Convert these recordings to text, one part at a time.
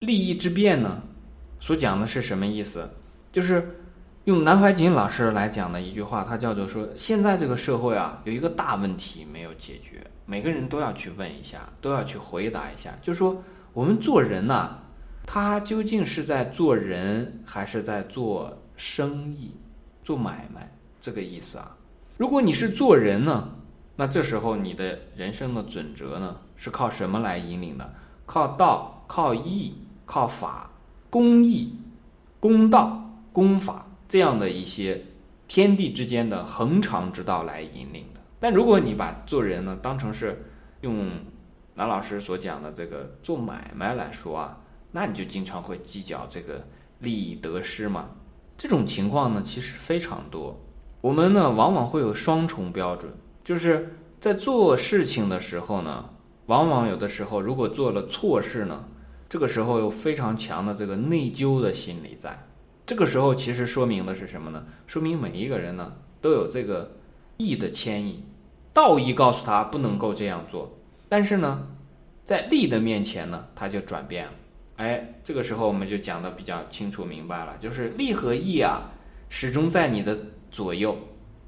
利益之辩呢，所讲的是什么意思？就是用南怀瑾老师来讲的一句话，他叫做说：现在这个社会啊，有一个大问题没有解决，每个人都要去问一下，都要去回答一下，就是说我们做人呐，他究竟是在做人，还是在做生意、做买卖？这个意思啊。如果你是做人呢，那这时候你的人生的准则呢，是靠什么来引领的？靠道，靠义。靠法、公义、公道、公法这样的一些天地之间的恒常之道来引领的。但如果你把做人呢当成是用南老师所讲的这个做买卖来说啊，那你就经常会计较这个利益得失嘛。这种情况呢其实非常多。我们呢往往会有双重标准，就是在做事情的时候呢，往往有的时候如果做了错事呢。这个时候有非常强的这个内疚的心理在，这个时候其实说明的是什么呢？说明每一个人呢都有这个义的牵引，道义告诉他不能够这样做，但是呢，在利的面前呢他就转变了。哎，这个时候我们就讲的比较清楚明白了，就是利和义啊始终在你的左右。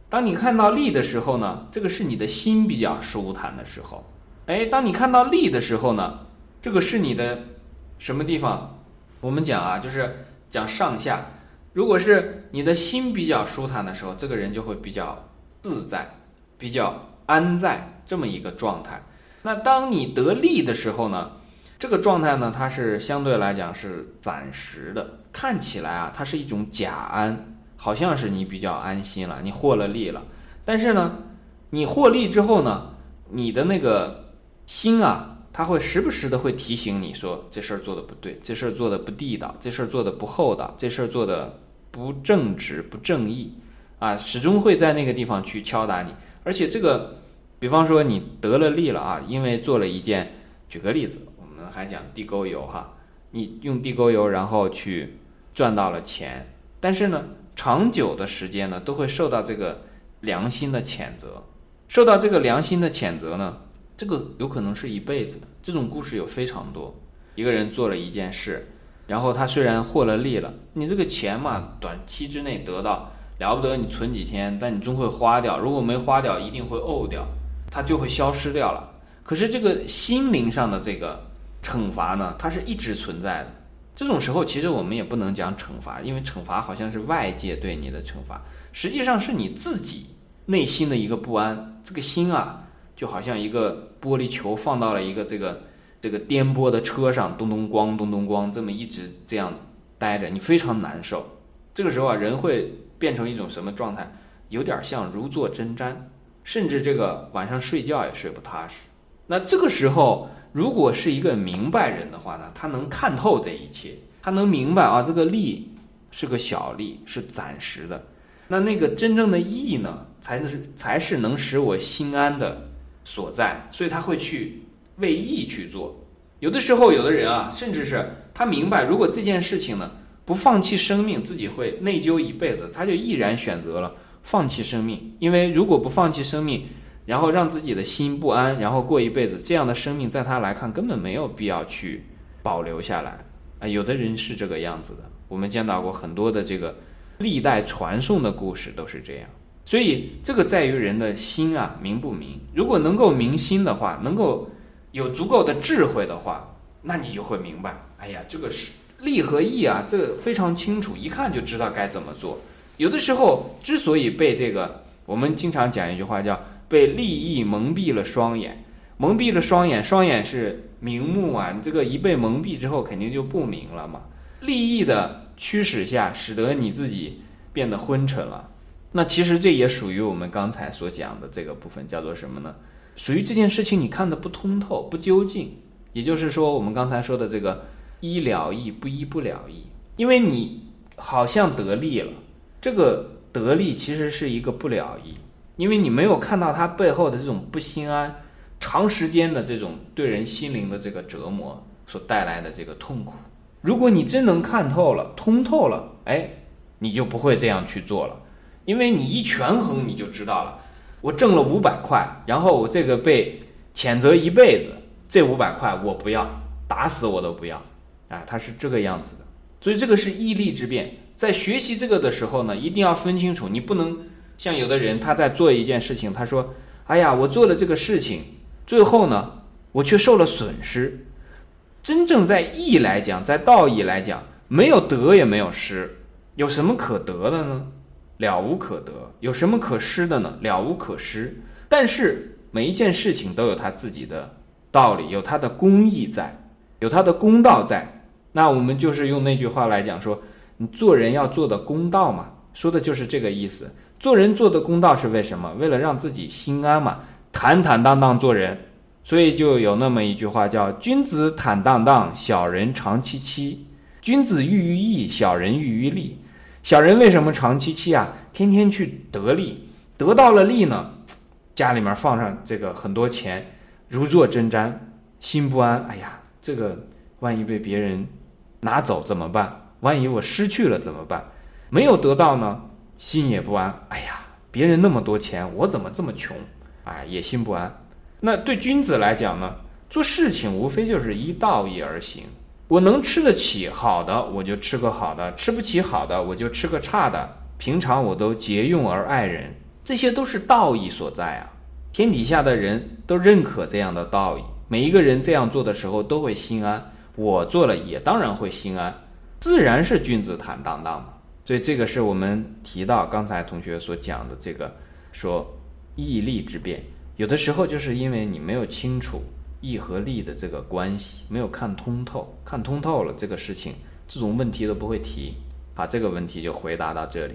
当你看到利的时候呢，这个是你的心比较舒坦的时候。哎，当你看到利的时候呢，这个是你的。什么地方？我们讲啊，就是讲上下。如果是你的心比较舒坦的时候，这个人就会比较自在，比较安在这么一个状态。那当你得利的时候呢，这个状态呢，它是相对来讲是暂时的，看起来啊，它是一种假安，好像是你比较安心了，你获了利了。但是呢，你获利之后呢，你的那个心啊。他会时不时的会提醒你说这事儿做的不对，这事儿做的不地道，这事儿做的不厚道，这事儿做的不正直不正义，啊，始终会在那个地方去敲打你。而且这个，比方说你得了利了啊，因为做了一件，举个例子，我们还讲地沟油哈，你用地沟油然后去赚到了钱，但是呢，长久的时间呢，都会受到这个良心的谴责，受到这个良心的谴责呢。这个有可能是一辈子的，这种故事有非常多。一个人做了一件事，然后他虽然获了利了，你这个钱嘛，短期之内得到了不得，你存几天，但你终会花掉。如果没花掉，一定会呕掉，它就会消失掉了。可是这个心灵上的这个惩罚呢，它是一直存在的。这种时候，其实我们也不能讲惩罚，因为惩罚好像是外界对你的惩罚，实际上是你自己内心的一个不安。这个心啊。就好像一个玻璃球放到了一个这个这个颠簸的车上，咚咚咣，咚咚咣，这么一直这样待着，你非常难受。这个时候啊，人会变成一种什么状态？有点像如坐针毡，甚至这个晚上睡觉也睡不踏实。那这个时候，如果是一个明白人的话呢，他能看透这一切，他能明白啊，这个利是个小利，是暂时的。那那个真正的义呢，才是才是能使我心安的。所在，所以他会去为义去做。有的时候，有的人啊，甚至是他明白，如果这件事情呢不放弃生命，自己会内疚一辈子，他就毅然选择了放弃生命。因为如果不放弃生命，然后让自己的心不安，然后过一辈子，这样的生命在他来看根本没有必要去保留下来啊。有的人是这个样子的，我们见到过很多的这个历代传颂的故事都是这样。所以这个在于人的心啊，明不明？如果能够明心的话，能够有足够的智慧的话，那你就会明白。哎呀，这个是利和义啊，这个非常清楚，一看就知道该怎么做。有的时候之所以被这个，我们经常讲一句话叫被利益蒙蔽了双眼，蒙蔽了双眼，双眼是明目啊，这个一被蒙蔽之后，肯定就不明了嘛。利益的驱使下，使得你自己变得昏沉了。那其实这也属于我们刚才所讲的这个部分，叫做什么呢？属于这件事情你看的不通透、不究竟，也就是说我们刚才说的这个医了义不医不了义，因为你好像得利了，这个得利其实是一个不了义，因为你没有看到它背后的这种不心安，长时间的这种对人心灵的这个折磨所带来的这个痛苦。如果你真能看透了、通透了，哎，你就不会这样去做了。因为你一权衡，你就知道了。我挣了五百块，然后我这个被谴责一辈子，这五百块我不要，打死我都不要。啊，它是这个样子的。所以这个是义利之辩。在学习这个的时候呢，一定要分清楚，你不能像有的人他在做一件事情，他说：“哎呀，我做了这个事情，最后呢，我却受了损失。”真正在义来讲，在道义来讲，没有得也没有失，有什么可得的呢？了无可得。有什么可失的呢？了无可失。但是每一件事情都有它自己的道理，有它的公义在，有它的公道在。那我们就是用那句话来讲说。你做人要做的公道嘛，说的就是这个意思。做人做的公道是为什么？为了让自己心安嘛，坦坦荡荡做人。所以就有那么一句话叫“君子坦荡荡，小人长戚戚”。君子喻于义，小人喻于利。小人为什么长戚戚啊？天天去得利，得到了利呢，家里面放上这个很多钱，如坐针毡，心不安。哎呀，这个万一被别人拿走怎么办？万一我失去了怎么办？没有得到呢，心也不安。哎呀，别人那么多钱，我怎么这么穷？哎，也心不安。那对君子来讲呢，做事情无非就是依道义而行。我能吃得起好的，我就吃个好的；吃不起好的，我就吃个差的。平常我都节用而爱人，这些都是道义所在啊。天底下的人都认可这样的道义，每一个人这样做的时候都会心安。我做了也当然会心安。自然是君子坦荡荡嘛，所以这个是我们提到刚才同学所讲的这个说义利之辩，有的时候就是因为你没有清楚义和利的这个关系，没有看通透，看通透了这个事情，这种问题都不会提，把这个问题就回答到这里。